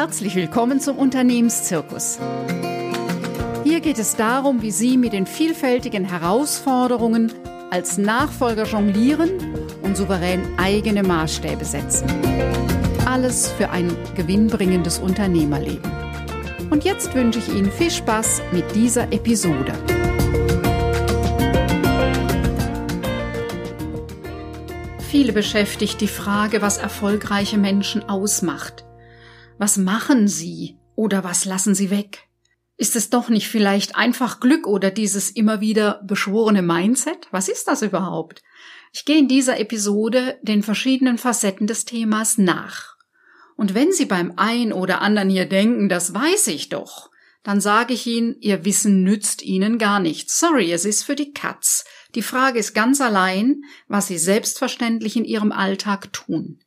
Herzlich willkommen zum Unternehmenszirkus. Hier geht es darum, wie Sie mit den vielfältigen Herausforderungen als Nachfolger jonglieren und souverän eigene Maßstäbe setzen. Alles für ein gewinnbringendes Unternehmerleben. Und jetzt wünsche ich Ihnen viel Spaß mit dieser Episode. Viele beschäftigt die Frage, was erfolgreiche Menschen ausmacht. Was machen sie oder was lassen sie weg? Ist es doch nicht vielleicht einfach Glück oder dieses immer wieder beschworene Mindset? Was ist das überhaupt? Ich gehe in dieser Episode den verschiedenen Facetten des Themas nach. Und wenn Sie beim ein oder anderen hier denken, das weiß ich doch, dann sage ich Ihnen, Ihr Wissen nützt Ihnen gar nichts. Sorry, es ist für die Katz. Die Frage ist ganz allein, was Sie selbstverständlich in Ihrem Alltag tun.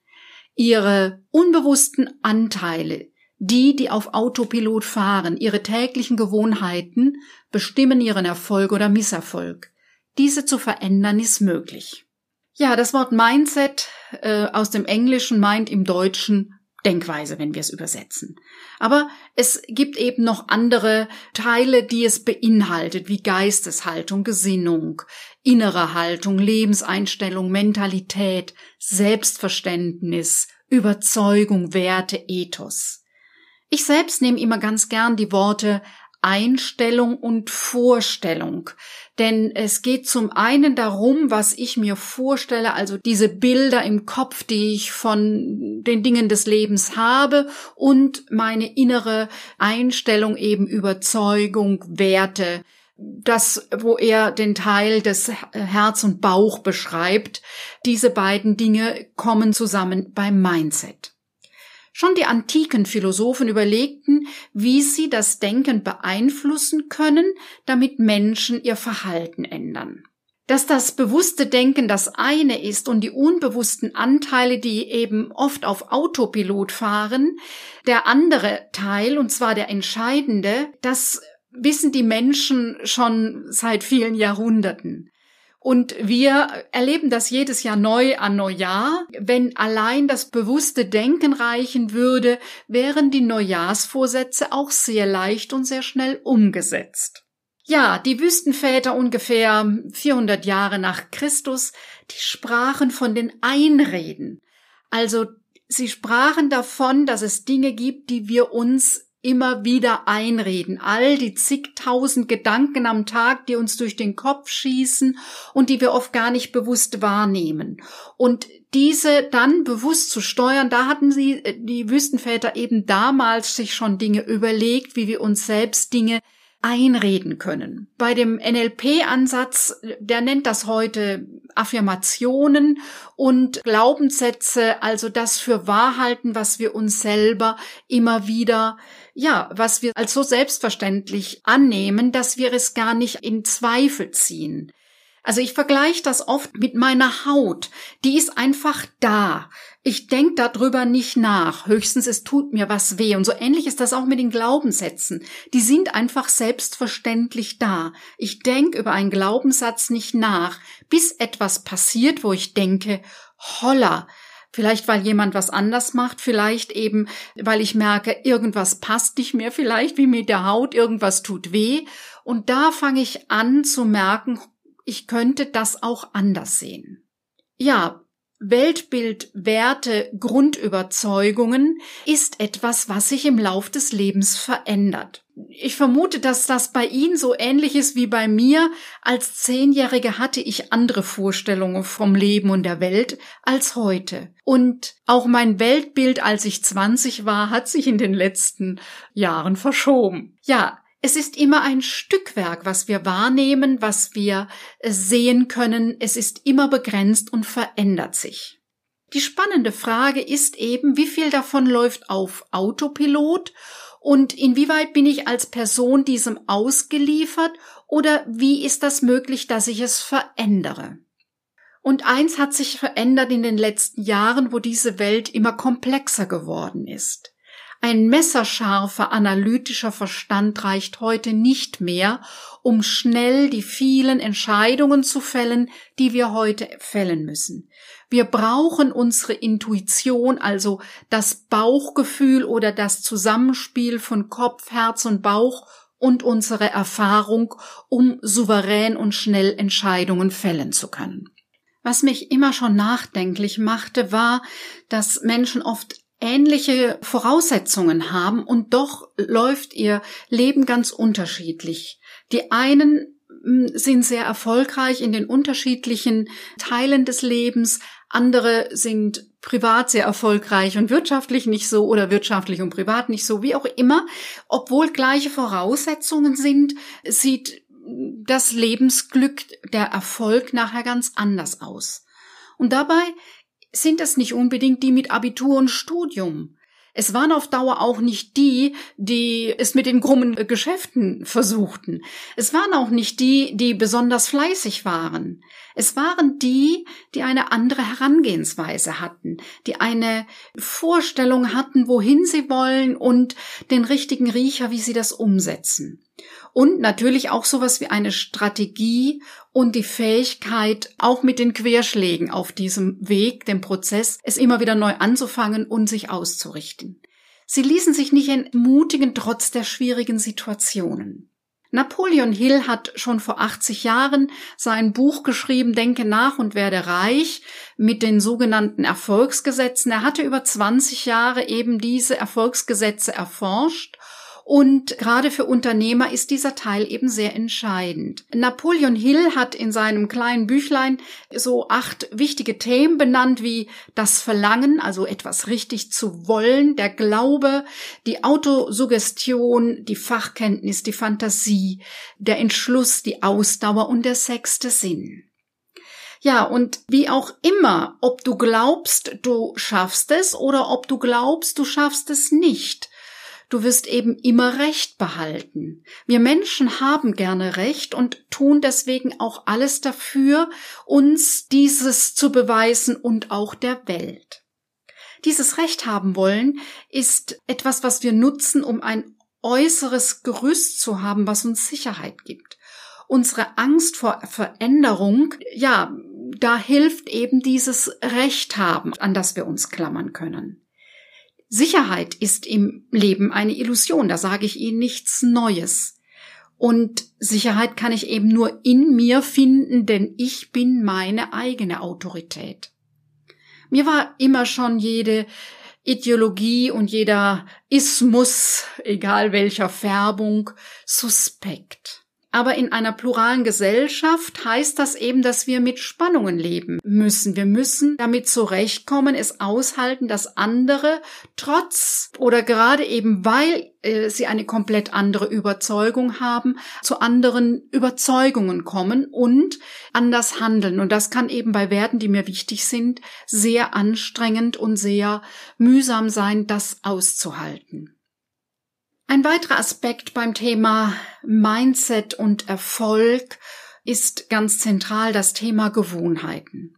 Ihre unbewussten Anteile, die, die auf Autopilot fahren, ihre täglichen Gewohnheiten bestimmen ihren Erfolg oder Misserfolg. Diese zu verändern ist möglich. Ja, das Wort Mindset äh, aus dem Englischen meint im Deutschen Denkweise, wenn wir es übersetzen. Aber es gibt eben noch andere Teile, die es beinhaltet, wie Geisteshaltung, Gesinnung, innere Haltung, Lebenseinstellung, Mentalität, Selbstverständnis, Überzeugung, Werte, Ethos. Ich selbst nehme immer ganz gern die Worte Einstellung und Vorstellung. Denn es geht zum einen darum, was ich mir vorstelle, also diese Bilder im Kopf, die ich von den Dingen des Lebens habe und meine innere Einstellung eben Überzeugung, Werte. Das, wo er den Teil des Herz und Bauch beschreibt, diese beiden Dinge kommen zusammen beim Mindset. Schon die antiken Philosophen überlegten, wie sie das Denken beeinflussen können, damit Menschen ihr Verhalten ändern. Dass das bewusste Denken das eine ist und die unbewussten Anteile, die eben oft auf Autopilot fahren, der andere Teil, und zwar der entscheidende, das wissen die Menschen schon seit vielen Jahrhunderten. Und wir erleben das jedes Jahr neu an Neujahr. Wenn allein das bewusste Denken reichen würde, wären die Neujahrsvorsätze auch sehr leicht und sehr schnell umgesetzt. Ja, die Wüstenväter ungefähr 400 Jahre nach Christus, die sprachen von den Einreden. Also sie sprachen davon, dass es Dinge gibt, die wir uns immer wieder einreden. All die zigtausend Gedanken am Tag, die uns durch den Kopf schießen und die wir oft gar nicht bewusst wahrnehmen. Und diese dann bewusst zu steuern, da hatten sie, äh, die Wüstenväter eben damals sich schon Dinge überlegt, wie wir uns selbst Dinge einreden können. Bei dem NLP-Ansatz, der nennt das heute Affirmationen und Glaubenssätze, also das für Wahrhalten, was wir uns selber immer wieder, ja, was wir als so selbstverständlich annehmen, dass wir es gar nicht in Zweifel ziehen. Also ich vergleiche das oft mit meiner Haut. Die ist einfach da. Ich denk darüber nicht nach. Höchstens es tut mir was weh. Und so ähnlich ist das auch mit den Glaubenssätzen. Die sind einfach selbstverständlich da. Ich denk über einen Glaubenssatz nicht nach, bis etwas passiert, wo ich denke, holla, Vielleicht, weil jemand was anders macht, vielleicht eben, weil ich merke, irgendwas passt nicht mehr, vielleicht wie mit der Haut, irgendwas tut weh. Und da fange ich an zu merken, ich könnte das auch anders sehen. Ja, Weltbild, Werte, Grundüberzeugungen ist etwas, was sich im Lauf des Lebens verändert. Ich vermute, dass das bei Ihnen so ähnlich ist wie bei mir. Als Zehnjährige hatte ich andere Vorstellungen vom Leben und der Welt als heute. Und auch mein Weltbild, als ich 20 war, hat sich in den letzten Jahren verschoben. Ja, es ist immer ein Stückwerk, was wir wahrnehmen, was wir äh, sehen können. Es ist immer begrenzt und verändert sich. Die spannende Frage ist eben, wie viel davon läuft auf Autopilot und inwieweit bin ich als Person diesem ausgeliefert oder wie ist das möglich, dass ich es verändere? Und eins hat sich verändert in den letzten Jahren, wo diese Welt immer komplexer geworden ist. Ein messerscharfer analytischer Verstand reicht heute nicht mehr, um schnell die vielen Entscheidungen zu fällen, die wir heute fällen müssen. Wir brauchen unsere Intuition, also das Bauchgefühl oder das Zusammenspiel von Kopf, Herz und Bauch und unsere Erfahrung, um souverän und schnell Entscheidungen fällen zu können. Was mich immer schon nachdenklich machte, war, dass Menschen oft ähnliche Voraussetzungen haben und doch läuft ihr Leben ganz unterschiedlich. Die einen hm, sind sehr erfolgreich in den unterschiedlichen Teilen des Lebens, andere sind privat sehr erfolgreich und wirtschaftlich nicht so oder wirtschaftlich und privat nicht so, wie auch immer. Obwohl gleiche Voraussetzungen sind, sieht das Lebensglück, der Erfolg nachher ganz anders aus. Und dabei sind es nicht unbedingt die mit Abitur und Studium. Es waren auf Dauer auch nicht die, die es mit den krummen Geschäften versuchten. Es waren auch nicht die, die besonders fleißig waren. Es waren die, die eine andere Herangehensweise hatten, die eine Vorstellung hatten, wohin sie wollen und den richtigen Riecher, wie sie das umsetzen. Und natürlich auch sowas wie eine Strategie und die Fähigkeit, auch mit den Querschlägen auf diesem Weg, dem Prozess, es immer wieder neu anzufangen und sich auszurichten. Sie ließen sich nicht entmutigen trotz der schwierigen Situationen. Napoleon Hill hat schon vor 80 Jahren sein Buch geschrieben, Denke nach und werde reich, mit den sogenannten Erfolgsgesetzen. Er hatte über 20 Jahre eben diese Erfolgsgesetze erforscht und gerade für Unternehmer ist dieser Teil eben sehr entscheidend. Napoleon Hill hat in seinem kleinen Büchlein so acht wichtige Themen benannt, wie das Verlangen, also etwas richtig zu wollen, der Glaube, die Autosuggestion, die Fachkenntnis, die Fantasie, der Entschluss, die Ausdauer und der sechste Sinn. Ja, und wie auch immer, ob du glaubst, du schaffst es oder ob du glaubst, du schaffst es nicht, Du wirst eben immer Recht behalten. Wir Menschen haben gerne Recht und tun deswegen auch alles dafür, uns dieses zu beweisen und auch der Welt. Dieses Recht haben wollen ist etwas, was wir nutzen, um ein äußeres Gerüst zu haben, was uns Sicherheit gibt. Unsere Angst vor Veränderung, ja, da hilft eben dieses Recht haben, an das wir uns klammern können. Sicherheit ist im Leben eine Illusion, da sage ich Ihnen nichts Neues. Und Sicherheit kann ich eben nur in mir finden, denn ich bin meine eigene Autorität. Mir war immer schon jede Ideologie und jeder Ismus, egal welcher Färbung, suspekt. Aber in einer pluralen Gesellschaft heißt das eben, dass wir mit Spannungen leben müssen. Wir müssen damit zurechtkommen, es aushalten, dass andere trotz oder gerade eben weil äh, sie eine komplett andere Überzeugung haben, zu anderen Überzeugungen kommen und anders handeln. Und das kann eben bei Werten, die mir wichtig sind, sehr anstrengend und sehr mühsam sein, das auszuhalten. Ein weiterer Aspekt beim Thema Mindset und Erfolg ist ganz zentral das Thema Gewohnheiten.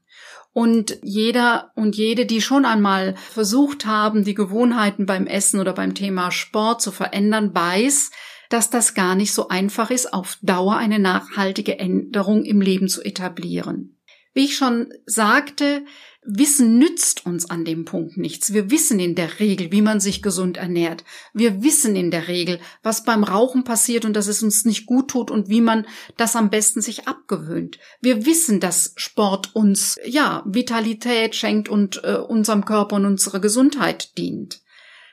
Und jeder und jede, die schon einmal versucht haben, die Gewohnheiten beim Essen oder beim Thema Sport zu verändern, weiß, dass das gar nicht so einfach ist, auf Dauer eine nachhaltige Änderung im Leben zu etablieren. Wie ich schon sagte, Wissen nützt uns an dem Punkt nichts. Wir wissen in der Regel, wie man sich gesund ernährt. Wir wissen in der Regel, was beim Rauchen passiert und dass es uns nicht gut tut und wie man das am besten sich abgewöhnt. Wir wissen, dass Sport uns, ja, Vitalität schenkt und äh, unserem Körper und unserer Gesundheit dient.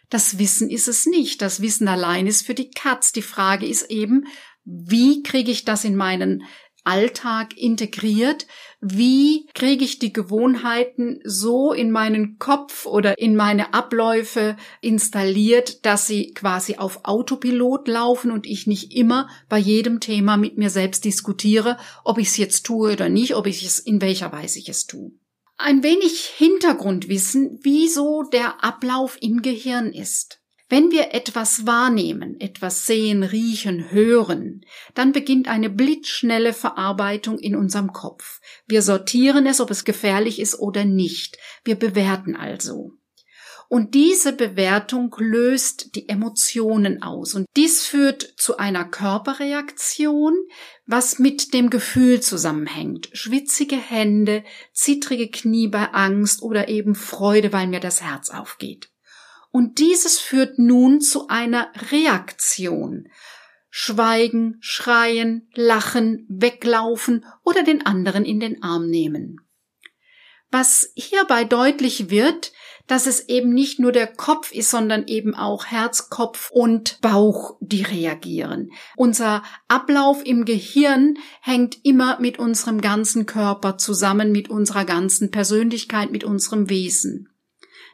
Das Wissen ist es nicht. Das Wissen allein ist für die Katz. Die Frage ist eben, wie kriege ich das in meinen Alltag integriert? Wie kriege ich die Gewohnheiten so in meinen Kopf oder in meine Abläufe installiert, dass sie quasi auf Autopilot laufen und ich nicht immer bei jedem Thema mit mir selbst diskutiere, ob ich es jetzt tue oder nicht, ob ich es in welcher Weise ich es tue. Ein wenig Hintergrundwissen, wieso der Ablauf im Gehirn ist. Wenn wir etwas wahrnehmen, etwas sehen, riechen, hören, dann beginnt eine blitzschnelle Verarbeitung in unserem Kopf. Wir sortieren es, ob es gefährlich ist oder nicht. Wir bewerten also. Und diese Bewertung löst die Emotionen aus. Und dies führt zu einer Körperreaktion, was mit dem Gefühl zusammenhängt. Schwitzige Hände, zittrige Knie bei Angst oder eben Freude, weil mir das Herz aufgeht. Und dieses führt nun zu einer Reaktion. Schweigen, schreien, lachen, weglaufen oder den anderen in den Arm nehmen. Was hierbei deutlich wird, dass es eben nicht nur der Kopf ist, sondern eben auch Herz, Kopf und Bauch, die reagieren. Unser Ablauf im Gehirn hängt immer mit unserem ganzen Körper zusammen, mit unserer ganzen Persönlichkeit, mit unserem Wesen.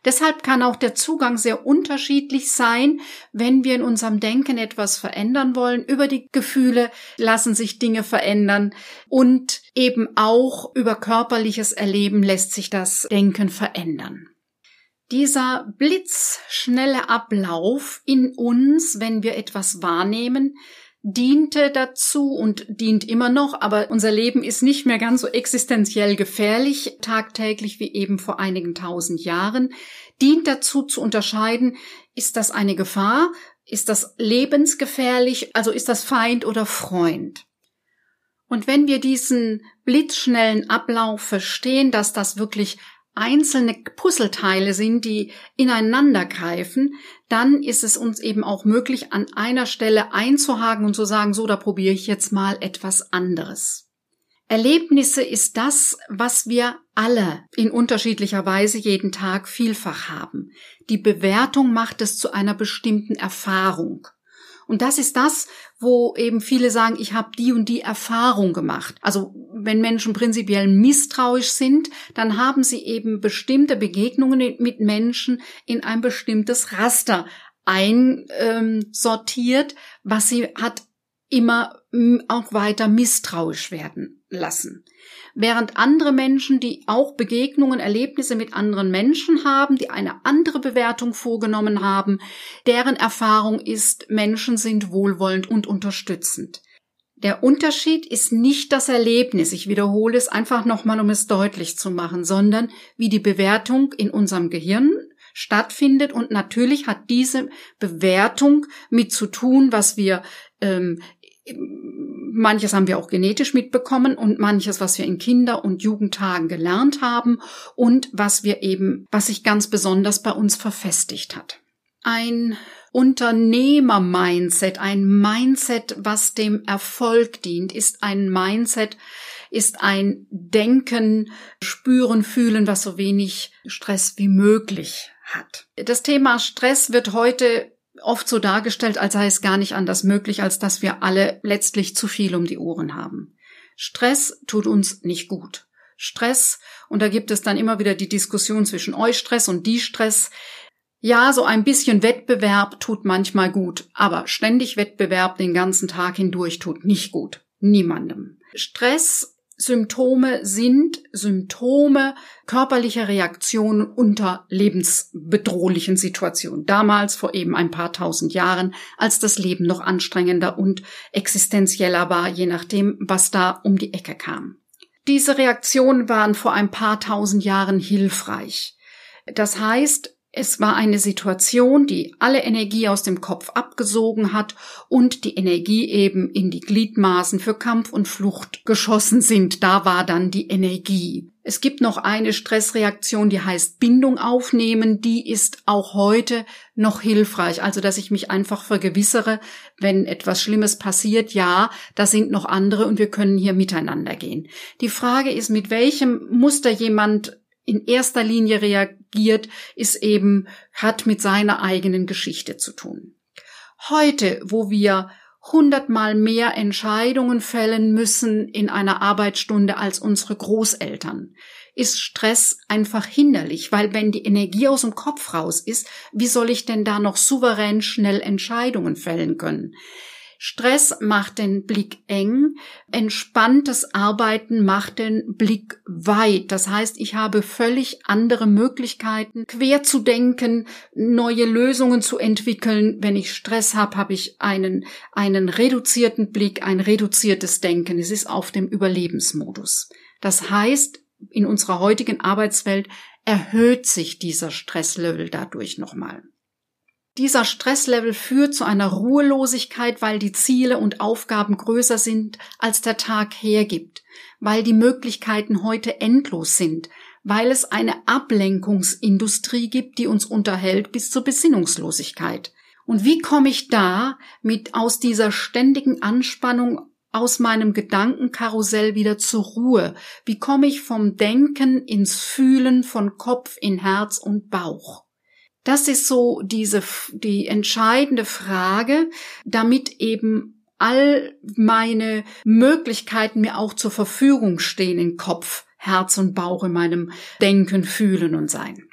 Deshalb kann auch der Zugang sehr unterschiedlich sein, wenn wir in unserem Denken etwas verändern wollen. Über die Gefühle lassen sich Dinge verändern und eben auch über körperliches Erleben lässt sich das Denken verändern. Dieser blitzschnelle Ablauf in uns, wenn wir etwas wahrnehmen, diente dazu und dient immer noch, aber unser Leben ist nicht mehr ganz so existenziell gefährlich tagtäglich wie eben vor einigen tausend Jahren, dient dazu zu unterscheiden, ist das eine Gefahr, ist das lebensgefährlich, also ist das Feind oder Freund. Und wenn wir diesen blitzschnellen Ablauf verstehen, dass das wirklich einzelne Puzzleteile sind, die ineinander greifen, dann ist es uns eben auch möglich, an einer Stelle einzuhaken und zu sagen, so, da probiere ich jetzt mal etwas anderes. Erlebnisse ist das, was wir alle in unterschiedlicher Weise jeden Tag vielfach haben. Die Bewertung macht es zu einer bestimmten Erfahrung. Und das ist das, wo eben viele sagen, ich habe die und die Erfahrung gemacht. Also wenn Menschen prinzipiell misstrauisch sind, dann haben sie eben bestimmte Begegnungen mit Menschen in ein bestimmtes Raster einsortiert, was sie hat immer auch weiter misstrauisch werden lassen während andere Menschen, die auch Begegnungen, Erlebnisse mit anderen Menschen haben, die eine andere Bewertung vorgenommen haben, deren Erfahrung ist, Menschen sind wohlwollend und unterstützend. Der Unterschied ist nicht das Erlebnis, ich wiederhole es einfach nochmal, um es deutlich zu machen, sondern wie die Bewertung in unserem Gehirn stattfindet und natürlich hat diese Bewertung mit zu tun, was wir ähm, Manches haben wir auch genetisch mitbekommen und manches, was wir in Kinder- und Jugendtagen gelernt haben und was wir eben, was sich ganz besonders bei uns verfestigt hat. Ein Unternehmer-Mindset, ein Mindset, was dem Erfolg dient, ist ein Mindset, ist ein Denken, Spüren, Fühlen, was so wenig Stress wie möglich hat. Das Thema Stress wird heute oft so dargestellt, als sei es gar nicht anders möglich, als dass wir alle letztlich zu viel um die Ohren haben. Stress tut uns nicht gut. Stress, und da gibt es dann immer wieder die Diskussion zwischen euch Stress und die Stress. Ja, so ein bisschen Wettbewerb tut manchmal gut, aber ständig Wettbewerb den ganzen Tag hindurch tut nicht gut. Niemandem. Stress Symptome sind Symptome körperlicher Reaktionen unter lebensbedrohlichen Situationen. Damals, vor eben ein paar tausend Jahren, als das Leben noch anstrengender und existenzieller war, je nachdem, was da um die Ecke kam. Diese Reaktionen waren vor ein paar tausend Jahren hilfreich. Das heißt, es war eine Situation, die alle Energie aus dem Kopf abgesogen hat und die Energie eben in die Gliedmaßen für Kampf und Flucht geschossen sind. Da war dann die Energie. Es gibt noch eine Stressreaktion, die heißt Bindung aufnehmen. Die ist auch heute noch hilfreich. Also, dass ich mich einfach vergewissere, wenn etwas Schlimmes passiert, ja, da sind noch andere und wir können hier miteinander gehen. Die Frage ist, mit welchem Muster jemand in erster Linie reagiert, ist eben, hat mit seiner eigenen Geschichte zu tun. Heute, wo wir hundertmal mehr Entscheidungen fällen müssen in einer Arbeitsstunde als unsere Großeltern, ist Stress einfach hinderlich, weil wenn die Energie aus dem Kopf raus ist, wie soll ich denn da noch souverän schnell Entscheidungen fällen können? Stress macht den Blick eng, entspanntes Arbeiten macht den Blick weit. Das heißt, ich habe völlig andere Möglichkeiten, quer zu denken, neue Lösungen zu entwickeln. Wenn ich Stress habe, habe ich einen, einen reduzierten Blick, ein reduziertes Denken. Es ist auf dem Überlebensmodus. Das heißt, in unserer heutigen Arbeitswelt erhöht sich dieser Stresslevel dadurch nochmal. Dieser Stresslevel führt zu einer Ruhelosigkeit, weil die Ziele und Aufgaben größer sind, als der Tag hergibt, weil die Möglichkeiten heute endlos sind, weil es eine Ablenkungsindustrie gibt, die uns unterhält bis zur Besinnungslosigkeit. Und wie komme ich da mit aus dieser ständigen Anspannung aus meinem Gedankenkarussell wieder zur Ruhe? Wie komme ich vom Denken ins Fühlen von Kopf in Herz und Bauch? Das ist so diese, die entscheidende Frage, damit eben all meine Möglichkeiten mir auch zur Verfügung stehen im Kopf, Herz und Bauch, in meinem Denken, Fühlen und Sein.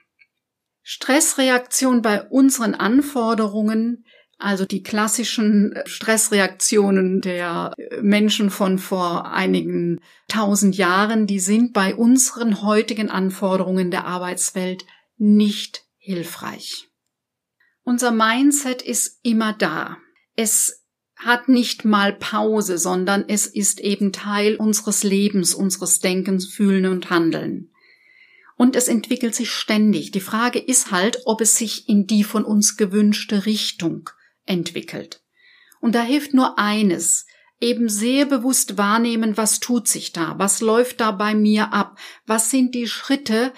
Stressreaktion bei unseren Anforderungen, also die klassischen Stressreaktionen der Menschen von vor einigen tausend Jahren, die sind bei unseren heutigen Anforderungen der Arbeitswelt nicht hilfreich. Unser Mindset ist immer da. Es hat nicht mal Pause, sondern es ist eben Teil unseres Lebens, unseres Denkens, Fühlen und Handeln. Und es entwickelt sich ständig. Die Frage ist halt, ob es sich in die von uns gewünschte Richtung entwickelt. Und da hilft nur eines, eben sehr bewusst wahrnehmen, was tut sich da, was läuft da bei mir ab, was sind die Schritte,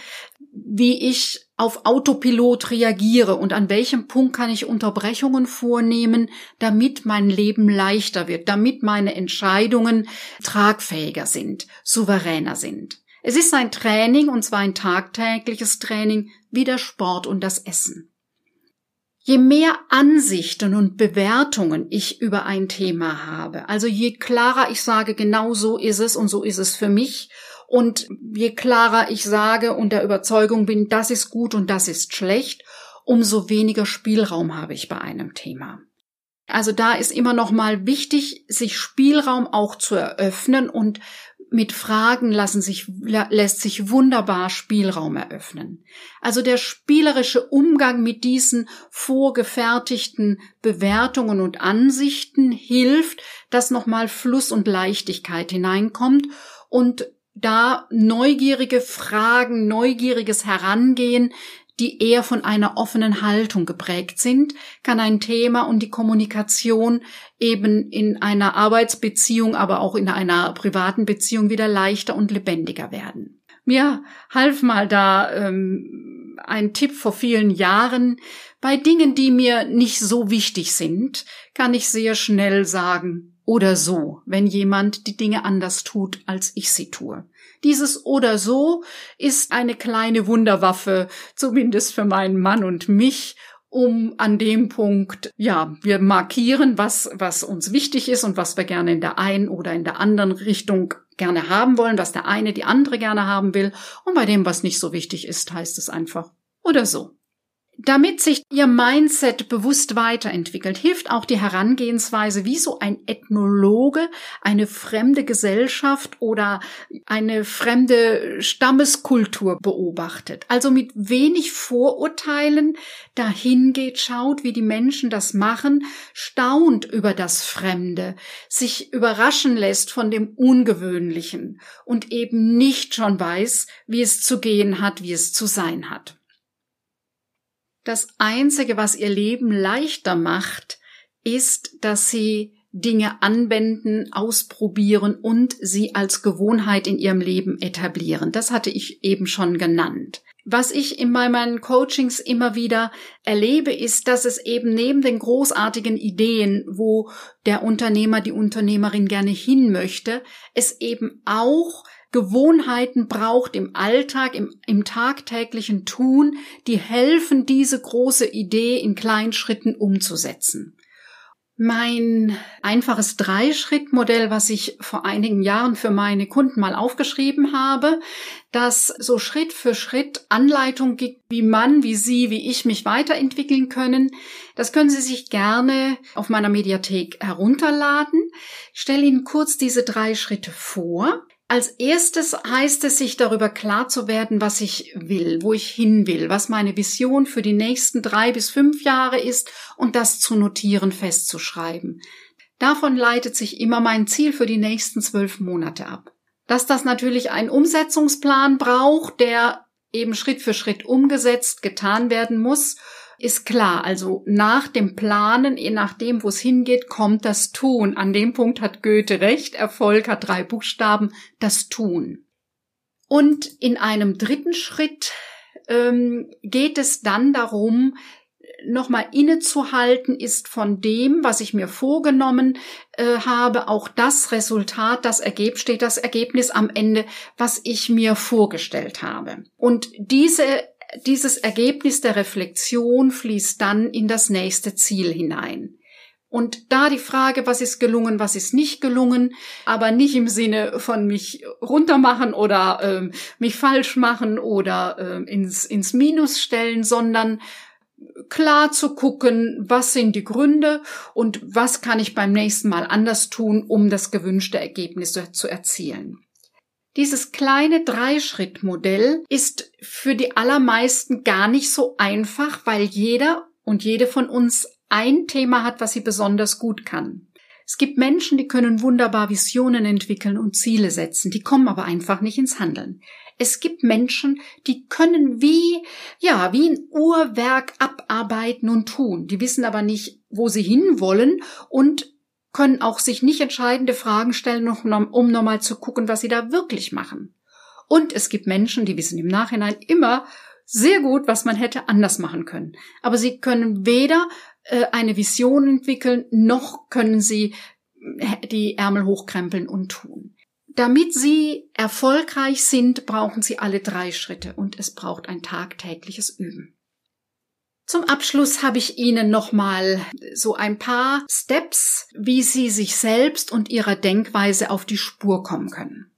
wie ich auf Autopilot reagiere und an welchem Punkt kann ich Unterbrechungen vornehmen, damit mein Leben leichter wird, damit meine Entscheidungen tragfähiger sind, souveräner sind. Es ist ein Training, und zwar ein tagtägliches Training, wie der Sport und das Essen. Je mehr Ansichten und Bewertungen ich über ein Thema habe, also je klarer ich sage, genau so ist es und so ist es für mich, und je klarer ich sage und der Überzeugung bin, das ist gut und das ist schlecht, umso weniger Spielraum habe ich bei einem Thema. Also da ist immer noch mal wichtig, sich Spielraum auch zu eröffnen und mit Fragen lassen sich, lässt sich wunderbar Spielraum eröffnen. Also der spielerische Umgang mit diesen vorgefertigten Bewertungen und Ansichten hilft, dass nochmal Fluss und Leichtigkeit hineinkommt und da neugierige Fragen, neugieriges Herangehen, die eher von einer offenen Haltung geprägt sind, kann ein Thema und die Kommunikation eben in einer Arbeitsbeziehung, aber auch in einer privaten Beziehung wieder leichter und lebendiger werden. Mir half mal da ähm, ein Tipp vor vielen Jahren. Bei Dingen, die mir nicht so wichtig sind, kann ich sehr schnell sagen, oder so, wenn jemand die Dinge anders tut, als ich sie tue. Dieses oder so ist eine kleine Wunderwaffe, zumindest für meinen Mann und mich, um an dem Punkt, ja, wir markieren, was, was uns wichtig ist und was wir gerne in der einen oder in der anderen Richtung gerne haben wollen, was der eine die andere gerne haben will. Und bei dem, was nicht so wichtig ist, heißt es einfach oder so. Damit sich Ihr Mindset bewusst weiterentwickelt, hilft auch die Herangehensweise, wie so ein Ethnologe eine fremde Gesellschaft oder eine fremde Stammeskultur beobachtet. Also mit wenig Vorurteilen dahin geht, schaut, wie die Menschen das machen, staunt über das Fremde, sich überraschen lässt von dem Ungewöhnlichen und eben nicht schon weiß, wie es zu gehen hat, wie es zu sein hat. Das Einzige, was ihr Leben leichter macht, ist, dass sie Dinge anwenden, ausprobieren und sie als Gewohnheit in ihrem Leben etablieren. Das hatte ich eben schon genannt. Was ich in meinen Coachings immer wieder erlebe, ist, dass es eben neben den großartigen Ideen, wo der Unternehmer, die Unternehmerin gerne hin möchte, es eben auch Gewohnheiten braucht im Alltag, im, im tagtäglichen Tun, die helfen, diese große Idee in kleinen Schritten umzusetzen. Mein einfaches Dreischrittmodell, was ich vor einigen Jahren für meine Kunden mal aufgeschrieben habe, das so Schritt für Schritt Anleitung gibt, wie man, wie Sie, wie ich mich weiterentwickeln können. Das können Sie sich gerne auf meiner Mediathek herunterladen. Ich stelle Ihnen kurz diese drei Schritte vor. Als erstes heißt es, sich darüber klar zu werden, was ich will, wo ich hin will, was meine Vision für die nächsten drei bis fünf Jahre ist und das zu notieren, festzuschreiben. Davon leitet sich immer mein Ziel für die nächsten zwölf Monate ab. Dass das natürlich einen Umsetzungsplan braucht, der eben Schritt für Schritt umgesetzt, getan werden muss, ist klar. Also nach dem Planen, je nachdem, wo es hingeht, kommt das Tun. An dem Punkt hat Goethe recht. Erfolg hat drei Buchstaben, das Tun. Und in einem dritten Schritt ähm, geht es dann darum, nochmal innezuhalten ist von dem, was ich mir vorgenommen äh, habe, auch das Resultat, das Ergebnis, steht das Ergebnis am Ende, was ich mir vorgestellt habe. Und diese dieses Ergebnis der Reflexion fließt dann in das nächste Ziel hinein. Und da die Frage, was ist gelungen, was ist nicht gelungen, aber nicht im Sinne von mich runtermachen oder äh, mich falsch machen oder äh, ins, ins Minus stellen, sondern klar zu gucken, was sind die Gründe und was kann ich beim nächsten Mal anders tun, um das gewünschte Ergebnis zu erzielen. Dieses kleine Dreischrittmodell ist für die allermeisten gar nicht so einfach, weil jeder und jede von uns ein Thema hat, was sie besonders gut kann. Es gibt Menschen, die können wunderbar Visionen entwickeln und Ziele setzen, die kommen aber einfach nicht ins Handeln. Es gibt Menschen, die können wie, ja, wie ein Uhrwerk abarbeiten und tun. Die wissen aber nicht, wo sie hinwollen und können auch sich nicht entscheidende Fragen stellen, um nochmal zu gucken, was sie da wirklich machen. Und es gibt Menschen, die wissen im Nachhinein immer sehr gut, was man hätte anders machen können. Aber sie können weder äh, eine Vision entwickeln, noch können sie äh, die Ärmel hochkrempeln und tun. Damit Sie erfolgreich sind, brauchen Sie alle drei Schritte und es braucht ein tagtägliches Üben. Zum Abschluss habe ich Ihnen nochmal so ein paar Steps, wie Sie sich selbst und Ihrer Denkweise auf die Spur kommen können.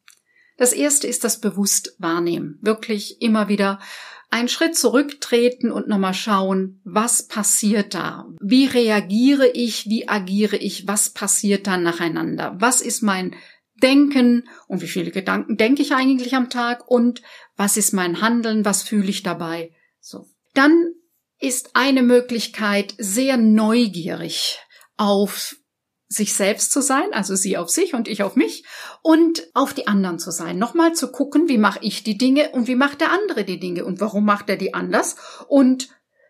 Das erste ist das bewusst wahrnehmen. Wirklich immer wieder einen Schritt zurücktreten und nochmal schauen, was passiert da? Wie reagiere ich? Wie agiere ich? Was passiert da nacheinander? Was ist mein Denken und wie viele Gedanken denke ich eigentlich am Tag und was ist mein Handeln, was fühle ich dabei. So. Dann ist eine Möglichkeit, sehr neugierig auf sich selbst zu sein, also sie auf sich und ich auf mich und auf die anderen zu sein. Nochmal zu gucken, wie mache ich die Dinge und wie macht der andere die Dinge und warum macht er die anders und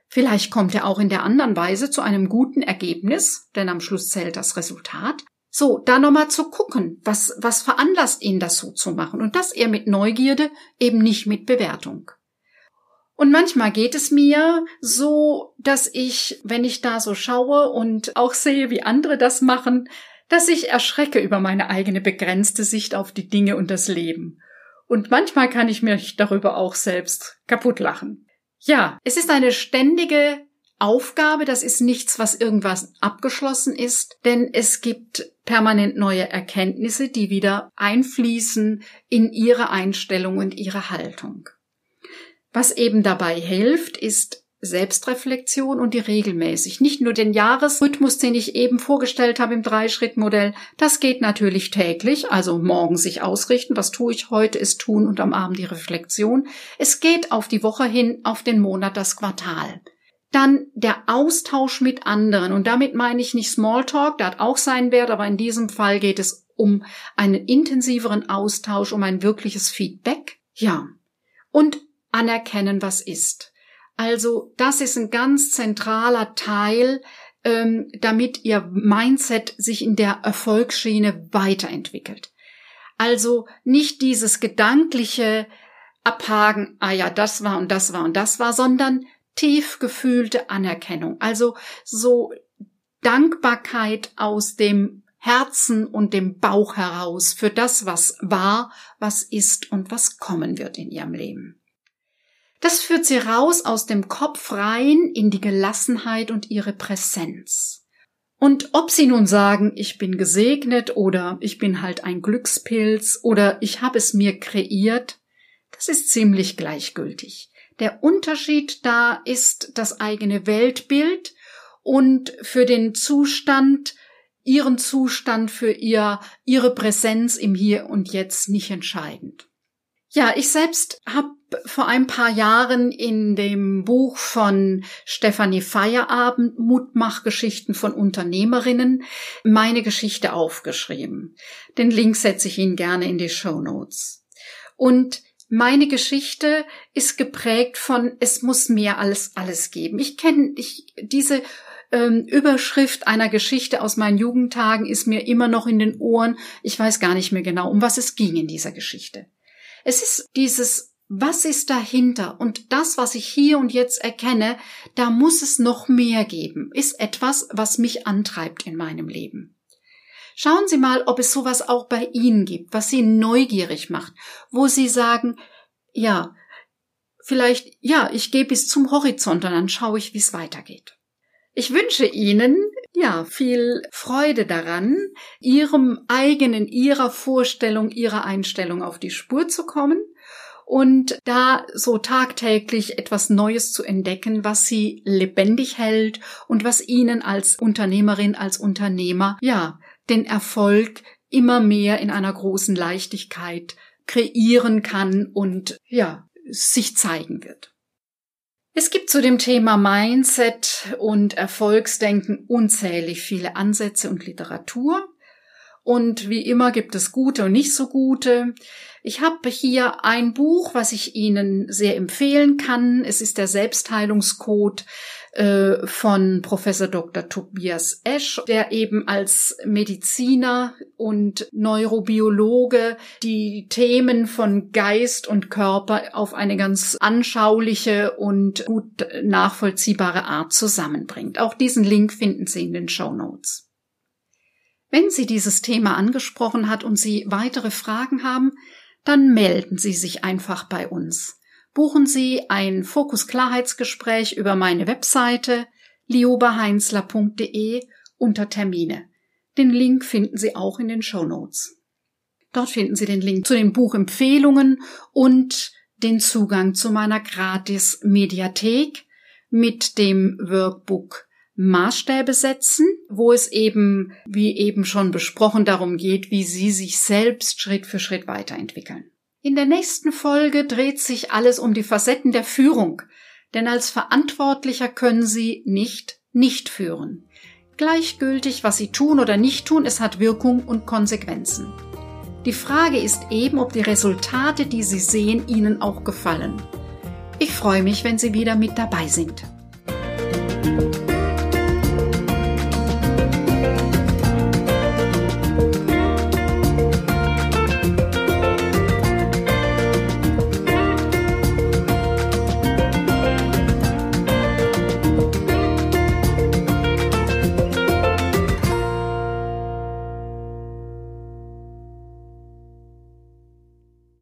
vielleicht kommt er auch in der anderen Weise zu einem guten Ergebnis, denn am Schluss zählt das Resultat. So, da nochmal zu gucken, was, was veranlasst ihn, das so zu machen. Und das eher mit Neugierde, eben nicht mit Bewertung. Und manchmal geht es mir so, dass ich, wenn ich da so schaue und auch sehe, wie andere das machen, dass ich erschrecke über meine eigene begrenzte Sicht auf die Dinge und das Leben. Und manchmal kann ich mich darüber auch selbst kaputt lachen. Ja, es ist eine ständige Aufgabe, das ist nichts, was irgendwas abgeschlossen ist, denn es gibt permanent neue Erkenntnisse, die wieder einfließen in ihre Einstellung und ihre Haltung. Was eben dabei hilft, ist Selbstreflexion und die regelmäßig. Nicht nur den Jahresrhythmus, den ich eben vorgestellt habe im Dreischrittmodell. Das geht natürlich täglich, also morgen sich ausrichten. Was tue ich heute, ist tun und am Abend die Reflexion. Es geht auf die Woche hin, auf den Monat, das Quartal. Dann der Austausch mit anderen. Und damit meine ich nicht Smalltalk, der hat auch seinen Wert, aber in diesem Fall geht es um einen intensiveren Austausch, um ein wirkliches Feedback. Ja. Und anerkennen, was ist. Also das ist ein ganz zentraler Teil, ähm, damit ihr Mindset sich in der Erfolgsschiene weiterentwickelt. Also nicht dieses gedankliche Abhaken, ah ja, das war und das war und das war, sondern tief gefühlte Anerkennung. Also so Dankbarkeit aus dem Herzen und dem Bauch heraus für das, was war, was ist und was kommen wird in ihrem Leben. Das führt sie raus aus dem Kopf rein in die Gelassenheit und ihre Präsenz. Und ob sie nun sagen, ich bin gesegnet oder ich bin halt ein Glückspilz oder ich habe es mir kreiert, das ist ziemlich gleichgültig. Der Unterschied da ist das eigene Weltbild und für den Zustand, ihren Zustand für ihr, ihre Präsenz im Hier und Jetzt nicht entscheidend. Ja, ich selbst habe vor ein paar Jahren in dem Buch von Stefanie Feierabend Mutmachgeschichten von Unternehmerinnen meine Geschichte aufgeschrieben. Den Link setze ich Ihnen gerne in die Show Notes. Und meine Geschichte ist geprägt von es muss mehr als alles geben. Ich kenne ich diese ähm, Überschrift einer Geschichte aus meinen Jugendtagen ist mir immer noch in den Ohren. Ich weiß gar nicht mehr genau, um was es ging in dieser Geschichte. Es ist dieses was ist dahinter? Und das, was ich hier und jetzt erkenne, da muss es noch mehr geben, ist etwas, was mich antreibt in meinem Leben. Schauen Sie mal, ob es sowas auch bei Ihnen gibt, was Sie neugierig macht, wo Sie sagen, ja, vielleicht, ja, ich gehe bis zum Horizont und dann schaue ich, wie es weitergeht. Ich wünsche Ihnen, ja, viel Freude daran, Ihrem eigenen, Ihrer Vorstellung, Ihrer Einstellung auf die Spur zu kommen und da so tagtäglich etwas Neues zu entdecken, was sie lebendig hält und was ihnen als Unternehmerin, als Unternehmer, ja, den Erfolg immer mehr in einer großen Leichtigkeit kreieren kann und ja, sich zeigen wird. Es gibt zu dem Thema Mindset und Erfolgsdenken unzählig viele Ansätze und Literatur. Und wie immer gibt es gute und nicht so gute. Ich habe hier ein Buch, was ich Ihnen sehr empfehlen kann. Es ist der Selbstheilungscode äh, von Professor Dr. Tobias Esch, der eben als Mediziner und Neurobiologe die Themen von Geist und Körper auf eine ganz anschauliche und gut nachvollziehbare Art zusammenbringt. Auch diesen Link finden Sie in den Show Notes. Wenn Sie dieses Thema angesprochen hat und Sie weitere Fragen haben, dann melden Sie sich einfach bei uns. Buchen Sie ein Fokus-Klarheitsgespräch über meine Webseite liobaheinzler.de unter Termine. Den Link finden Sie auch in den Show Notes. Dort finden Sie den Link zu den Buchempfehlungen und den Zugang zu meiner gratis Mediathek mit dem Workbook Maßstäbe setzen, wo es eben, wie eben schon besprochen, darum geht, wie Sie sich selbst Schritt für Schritt weiterentwickeln. In der nächsten Folge dreht sich alles um die Facetten der Führung, denn als Verantwortlicher können Sie nicht nicht führen. Gleichgültig, was Sie tun oder nicht tun, es hat Wirkung und Konsequenzen. Die Frage ist eben, ob die Resultate, die Sie sehen, Ihnen auch gefallen. Ich freue mich, wenn Sie wieder mit dabei sind.